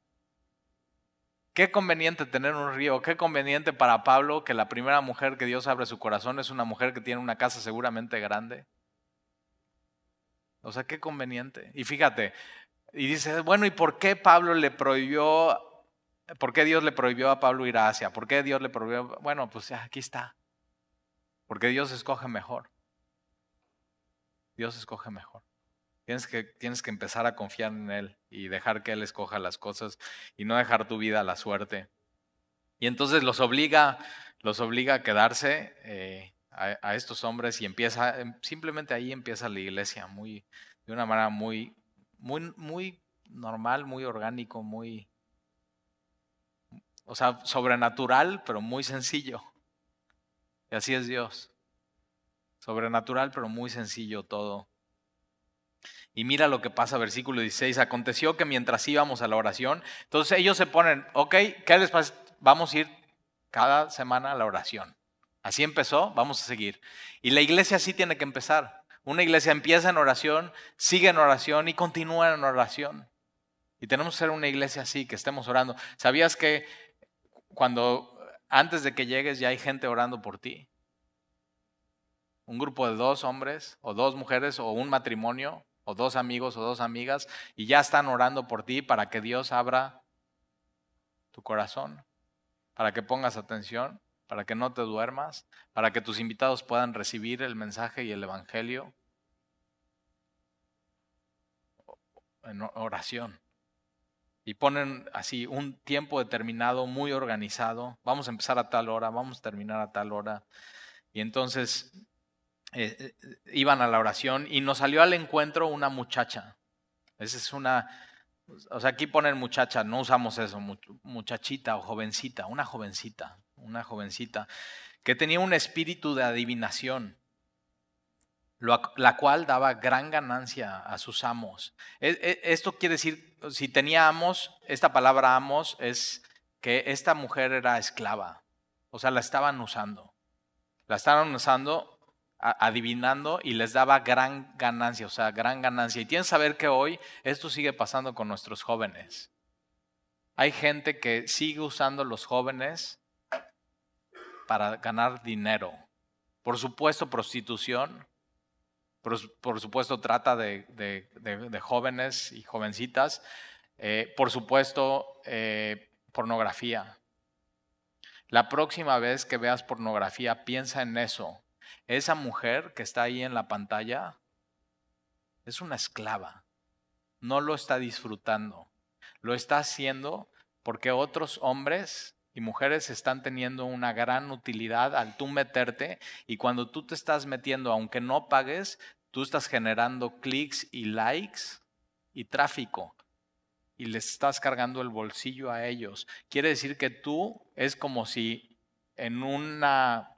Qué conveniente tener un río, qué conveniente para Pablo que la primera mujer que Dios abre su corazón es una mujer que tiene una casa seguramente grande. O sea, qué conveniente. Y fíjate, y dice, bueno, ¿y por qué Pablo le prohibió, por qué Dios le prohibió a Pablo ir a Asia? ¿Por qué Dios le prohibió? Bueno, pues aquí está. Porque Dios escoge mejor. Dios escoge mejor. Tienes que, tienes que empezar a confiar en Él y dejar que Él escoja las cosas y no dejar tu vida a la suerte. Y entonces los obliga, los obliga a quedarse eh, a, estos hombres y empieza, em, simplemente ahí empieza la iglesia, muy, de una manera muy, muy, muy normal, muy orgánico, muy, o sea, sobrenatural, pero muy sencillo. Y así es Dios. Sobrenatural, pero muy sencillo todo. Y mira lo que pasa, versículo 16. Aconteció que mientras íbamos a la oración, entonces ellos se ponen, ok, ¿qué les pasa? Vamos a ir cada semana a la oración. Así empezó, vamos a seguir. Y la iglesia sí tiene que empezar. Una iglesia empieza en oración, sigue en oración y continúa en oración. Y tenemos que ser una iglesia así, que estemos orando. ¿Sabías que cuando antes de que llegues ya hay gente orando por ti? Un grupo de dos hombres o dos mujeres o un matrimonio o dos amigos o dos amigas y ya están orando por ti para que Dios abra tu corazón, para que pongas atención, para que no te duermas, para que tus invitados puedan recibir el mensaje y el Evangelio en oración. Y ponen así un tiempo determinado, muy organizado. Vamos a empezar a tal hora, vamos a terminar a tal hora. Y entonces eh, eh, iban a la oración y nos salió al encuentro una muchacha. Esa es una, o sea, aquí ponen muchacha, no usamos eso, muchachita o jovencita, una jovencita, una jovencita que tenía un espíritu de adivinación, la cual daba gran ganancia a sus amos. E, e, esto quiere decir, si tenía amos, esta palabra amos es que esta mujer era esclava, o sea, la estaban usando. La estaban usando adivinando y les daba gran ganancia, o sea, gran ganancia. Y tienes que saber que hoy esto sigue pasando con nuestros jóvenes. Hay gente que sigue usando los jóvenes para ganar dinero. Por supuesto, prostitución, por, supuesto trata de, jóvenes y jovencitas, eh, por supuesto eh, pornografía. La próxima vez que veas pornografía, piensa en eso. Esa mujer que está ahí en la pantalla es una esclava. No lo está disfrutando. Lo está haciendo porque otros hombres y mujeres están teniendo una gran utilidad al tú meterte y cuando tú te estás metiendo, aunque no pagues, tú estás generando clics y likes y tráfico y les estás cargando el bolsillo a ellos. Quiere decir que tú es como si en una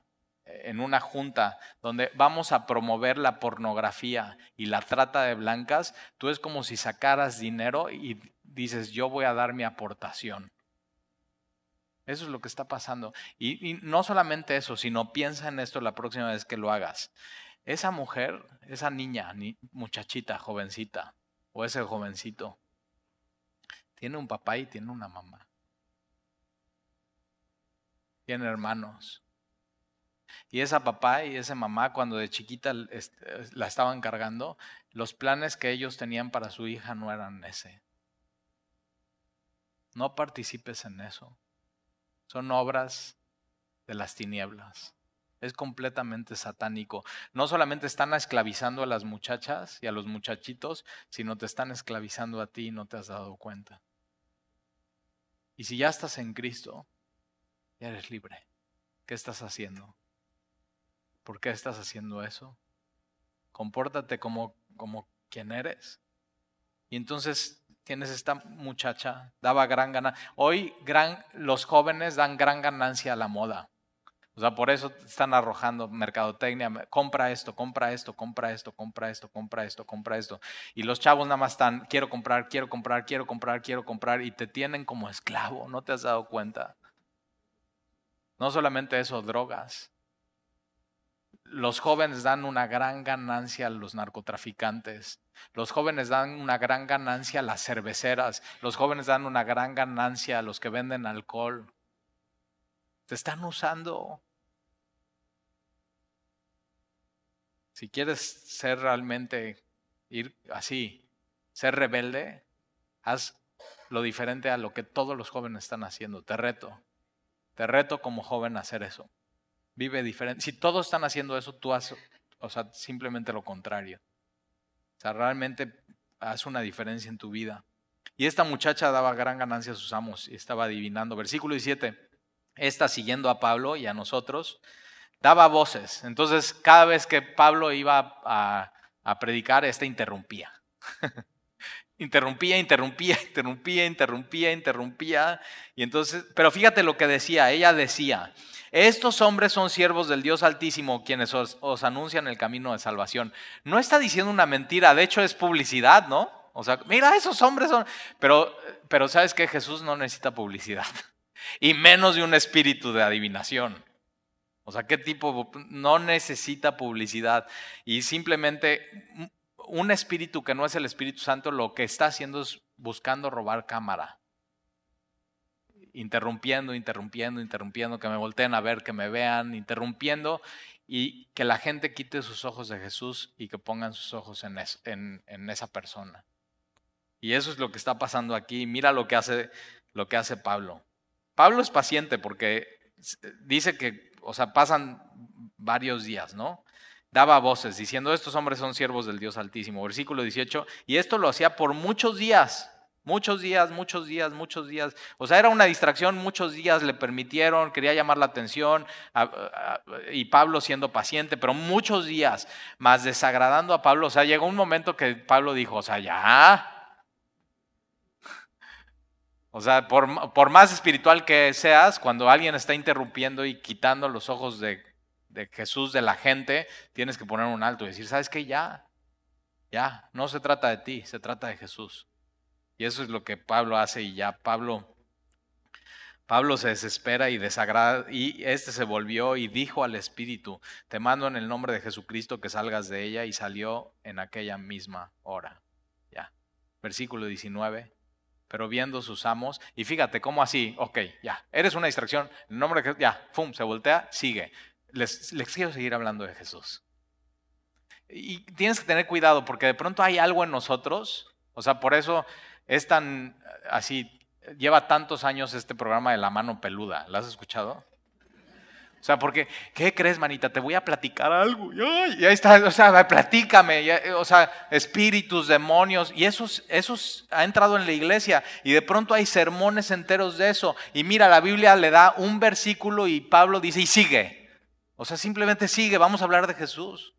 en una junta donde vamos a promover la pornografía y la trata de blancas, tú es como si sacaras dinero y dices, yo voy a dar mi aportación. Eso es lo que está pasando. Y, no solamente eso, sino piensa en esto la próxima vez que lo hagas. Esa mujer, esa niña, muchachita, jovencita, o ese jovencito, tiene un papá y tiene una mamá. Tiene hermanos. Y esa papá y esa mamá, cuando de chiquita la estaban cargando, los planes que ellos tenían para su hija no eran ese. No participes en eso. Son obras de las tinieblas. Es completamente satánico. No solamente están esclavizando a las muchachas y a los muchachitos, sino te están esclavizando a ti y no te has dado cuenta. Y si ya estás en Cristo, ya eres libre. ¿Qué estás haciendo? ¿Por qué estás haciendo eso? Compórtate como, como quien eres. Y entonces tienes esta muchacha, daba gran ganancia. Hoy los jóvenes dan gran ganancia a la moda. O sea, por eso están arrojando mercadotecnia, compra esto, compra esto, compra esto, compra esto, compra esto, compra esto. Y los chavos nada más están, quiero comprar, quiero comprar, quiero comprar, quiero comprar, y te tienen como esclavo, ¿no te has dado cuenta? No solamente eso, drogas los jóvenes dan una gran ganancia a los narcotraficantes. Los jóvenes dan una gran ganancia a las cerveceras. Los jóvenes dan una gran ganancia a los que venden alcohol. Te están usando. Si quieres ser realmente, ir así, ser rebelde, haz lo diferente a lo que todos los jóvenes están haciendo. Te reto. Te reto como joven a hacer eso vive diferente. Si todos están haciendo eso, tú haces, o sea, simplemente lo contrario. O sea, realmente hace una diferencia en tu vida. Y esta muchacha daba gran ganancia a sus amos y estaba adivinando. Versículo 17. Esta siguiendo a Pablo y a nosotros, daba voces. Entonces, cada vez que Pablo iba a, a predicar, esta interrumpía. interrumpía, interrumpía, interrumpía, interrumpía, interrumpía. Y entonces, pero fíjate lo que decía. Ella decía, estos hombres son siervos del Dios Altísimo, quienes os, anuncian el camino de salvación. No está diciendo una mentira, de hecho es publicidad, ¿no? O sea, mira, esos hombres son... Pero, pero sabes que Jesús no necesita publicidad, y menos de un espíritu de adivinación. O sea, ¿qué tipo? No necesita publicidad. Y simplemente un espíritu que no es el Espíritu Santo lo que está haciendo es buscando robar cámara interrumpiendo, interrumpiendo, interrumpiendo, que me volteen a ver, que me vean, interrumpiendo y que la gente quite sus ojos de Jesús y que pongan sus ojos en, esa persona. Y eso es lo que está pasando aquí. Mira lo que hace, lo que hace Pablo. Pablo es paciente porque dice que, o sea, pasan varios días, ¿no? Daba voces diciendo, estos hombres son siervos del Dios Altísimo. Versículo 18, y esto lo hacía por muchos días. Muchos días, muchos días, muchos días. O sea, era una distracción, muchos días le permitieron, quería llamar la atención, y Pablo siendo paciente, pero muchos días, más desagradando a Pablo. O sea, llegó un momento que Pablo dijo, o sea, ya. O sea, por, por más espiritual que seas, cuando alguien está interrumpiendo y quitando los ojos de, de Jesús de la gente, tienes que poner un alto y decir, ¿sabes qué? Ya, ya, no se trata de ti, se trata de Jesús. Y eso es lo que Pablo hace y ya Pablo Pablo se desespera y desagrada y este se volvió y dijo al espíritu, te mando en el nombre de Jesucristo que salgas de ella y salió en aquella misma hora. Ya. Versículo 19. Pero viendo sus amos, y fíjate cómo así, ok, ya, eres una distracción, en nombre de ya, pum, se voltea, sigue. Les, quiero seguir hablando de Jesús. Y tienes que tener cuidado porque de pronto hay algo en nosotros, o sea, por eso es tan así, lleva tantos años este programa de la mano peluda, ¿lo has escuchado? O sea, porque, ¿qué crees, manita? Te voy a platicar algo. Y, ahí está, o sea, platícame. o sea, espíritus, demonios. Y eso, eso ha entrado en la iglesia. Y de pronto hay sermones enteros de eso. Y mira, la Biblia le da un versículo y Pablo dice, y sigue. O sea, simplemente sigue. Vamos a hablar de Jesús.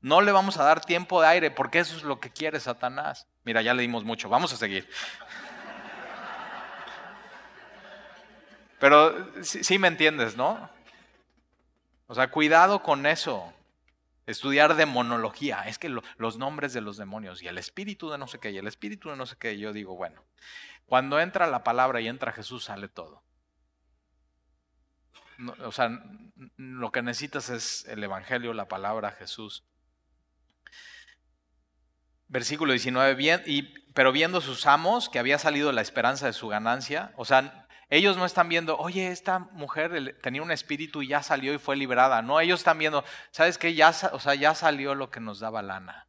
No le vamos a dar tiempo de aire porque eso es lo que quiere Satanás. Mira, ya le dimos mucho. Vamos a seguir. Pero sí, me entiendes, ¿no? O sea, cuidado con eso. Estudiar demonología. Es que los nombres de los demonios y el espíritu de no sé qué y el espíritu de no sé qué. Yo digo, bueno, cuando entra la palabra y entra Jesús, sale todo. O sea, lo que necesitas es el Evangelio, la palabra, Jesús. Versículo 19, bien, y, pero viendo sus amos que había salido la esperanza de su ganancia, o sea, ellos no están viendo, oye, esta mujer tenía un espíritu y ya salió y fue liberada. No, ellos están viendo, ¿sabes qué? Ya, o sea, ya salió lo que nos daba lana.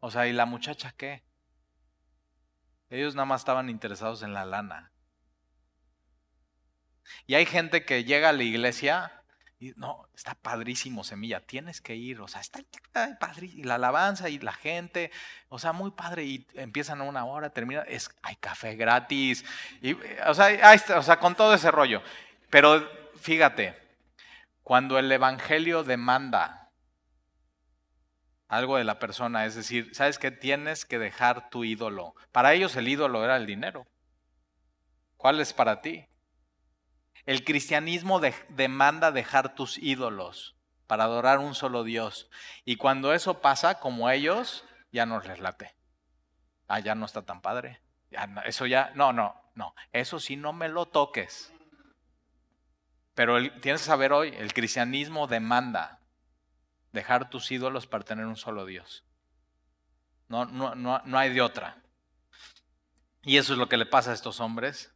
O sea, ¿y la muchacha qué? Ellos nada más estaban interesados en la lana. Y hay gente que llega a la iglesia y no, está padrísimo Semilla, tienes que ir, o sea, está, padrísimo, y la alabanza y la gente, o sea, muy padre, y empiezan a una hora, termina, es, hay café gratis, y, o, sea, o sea, con todo ese rollo. Pero fíjate, cuando el Evangelio demanda algo de la persona, es decir, ¿sabes qué? Tienes que dejar tu ídolo. Para ellos el ídolo era el dinero. ¿Cuál es para ti? El cristianismo demanda dejar tus ídolos para adorar un solo Dios. Y cuando eso pasa, como ellos, ya no les late. Ah, ya no está tan padre. eso ya, no, no, no. Eso sí no me lo toques. Pero tienes que saber hoy, el cristianismo demanda dejar tus ídolos para tener un solo Dios. No, no, no, no hay de otra. Y eso es lo que le pasa a estos hombres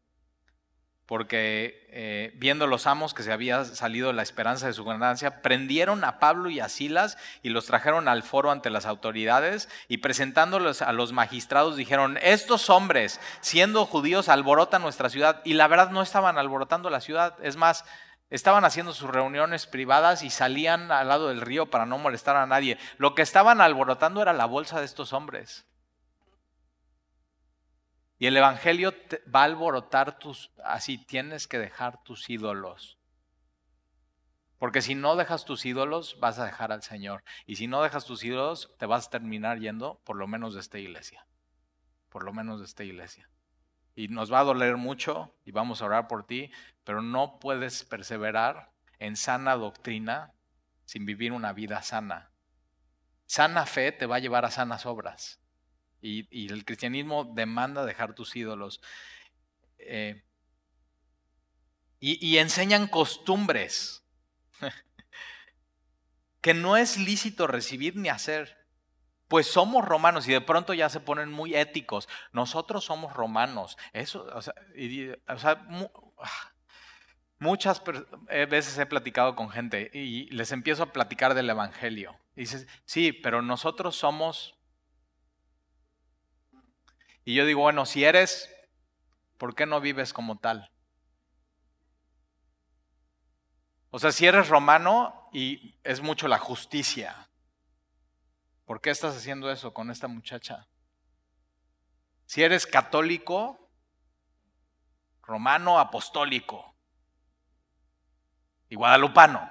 porque eh, viendo los amos que se había salido la esperanza de su ganancia, prendieron a Pablo y a Silas y los trajeron al foro ante las autoridades y presentándolos a los magistrados dijeron, estos hombres, siendo judíos, alborotan nuestra ciudad y la verdad no estaban alborotando la ciudad, es más, estaban haciendo sus reuniones privadas y salían al lado del río para no molestar a nadie. Lo que estaban alborotando era la bolsa de estos hombres. Y el Evangelio va a alborotar tus, así tienes que dejar tus ídolos. Porque si no dejas tus ídolos, vas a dejar al Señor. Y si no dejas tus ídolos, te vas a terminar yendo por lo menos de esta iglesia. Por lo menos de esta iglesia. Y nos va a doler mucho y vamos a orar por ti, pero no puedes perseverar en sana doctrina sin vivir una vida sana. Sana fe te va a llevar a sanas obras. Y, el cristianismo demanda dejar tus ídolos. Eh, y, enseñan costumbres que no es lícito recibir ni hacer. Pues somos romanos y de pronto ya se ponen muy éticos. Nosotros somos romanos. Eso, o sea, ah, muchas eh, veces he platicado con gente y les empiezo a platicar del Evangelio. Dices, sí, pero nosotros somos y yo digo, bueno, si eres, ¿por qué no vives como tal? O sea, si eres romano y es mucho la justicia, ¿por qué estás haciendo eso con esta muchacha? Si eres católico, romano, apostólico y guadalupano.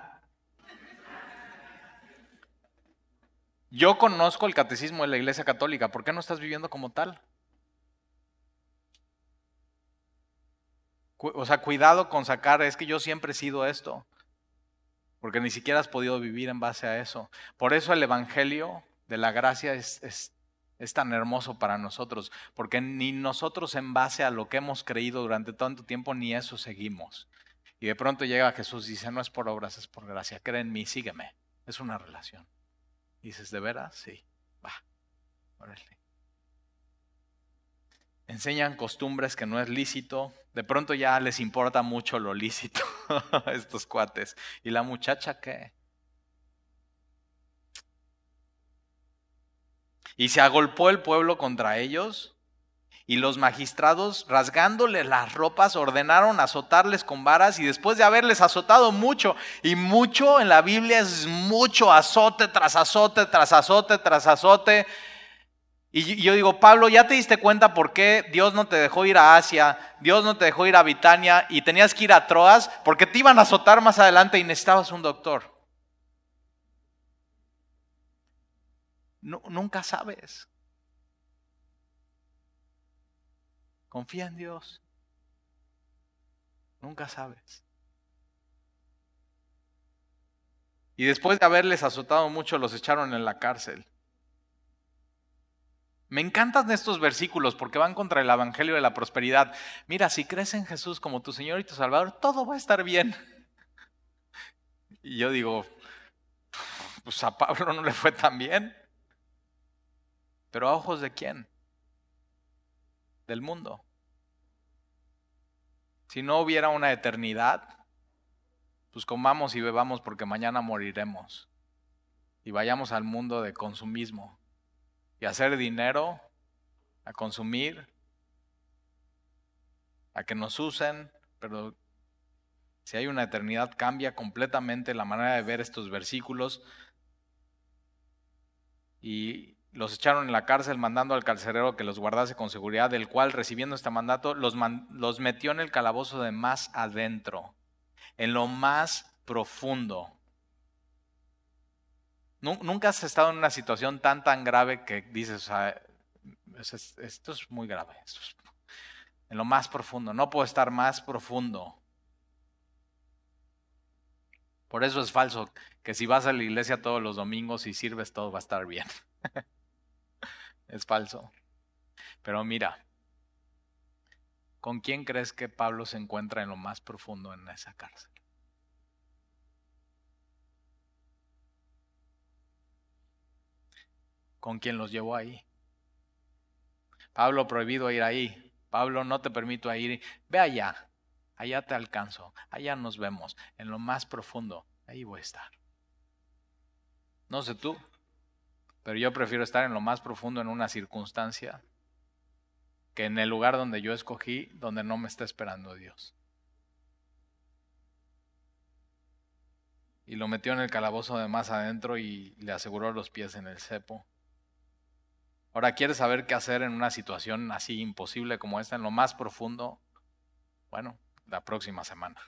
Yo conozco el catecismo de la Iglesia Católica, ¿por qué no estás viviendo como tal? O sea, cuidado con sacar, es que yo siempre he sido esto, porque ni siquiera has podido vivir en base a eso. Por eso el Evangelio de la gracia es, es, tan hermoso para nosotros, porque ni nosotros en base a lo que hemos creído durante tanto tiempo, ni eso seguimos. Y de pronto llega Jesús y dice, no es por obras, es por gracia, cree en mí, sígueme. Es una relación. Dices, ¿de veras? Sí, va, órale enseñan costumbres que no es lícito. De pronto ya les importa mucho lo lícito a estos cuates. ¿Y la muchacha qué? Y se agolpó el pueblo contra ellos. Y los magistrados, rasgándoles las ropas, ordenaron azotarles con varas y después de haberles azotado mucho, y mucho en la Biblia es mucho azote tras azote, tras azote, tras azote, y yo digo, Pablo, ¿ya te diste cuenta por qué Dios no te dejó ir a Asia, Dios no te dejó ir a Bitania y tenías que ir a Troas? Porque te iban a azotar más adelante y necesitabas un doctor. nunca sabes. Confía en Dios. Nunca sabes. Y después de haberles azotado mucho, los echaron en la cárcel. Me encantan estos versículos porque van contra el Evangelio de la prosperidad. Mira, si crees en Jesús como tu Señor y tu Salvador, todo va a estar bien. Y yo digo, pues a Pablo no le fue tan bien. Pero a ojos de quién? del mundo. Si no hubiera una eternidad, pues comamos y bebamos porque mañana moriremos. Y vayamos al mundo de consumismo y hacer dinero, a consumir, a que nos usen, pero si hay una eternidad cambia completamente la manera de ver estos versículos y los echaron en la cárcel mandando al carcelero que los guardase con seguridad, del cual recibiendo este mandato los, los metió en el calabozo de más adentro, en lo más profundo. Nunca has estado en una situación tan tan grave que dices, esto es muy grave, en lo más profundo, no puedo estar más profundo. Por eso es falso que si vas a la iglesia todos los domingos y sirves todo va a estar bien. es falso. Pero mira, ¿con quién crees que Pablo se encuentra en lo más profundo en esa cárcel? ¿Con quién los llevó ahí? Pablo prohibido ir ahí. Pablo no te permito ir. Ve allá. Allá te alcanzo. Allá nos vemos. En lo más profundo. Ahí voy a estar. No sé tú. Pero yo prefiero estar en lo más profundo en una circunstancia que en el lugar donde yo escogí, donde no me está esperando Dios. Y lo metió en el calabozo de más adentro y le aseguró los pies en el cepo. Ahora, ¿quieres saber qué hacer en una situación así imposible como esta, en lo más profundo? Bueno, la próxima semana.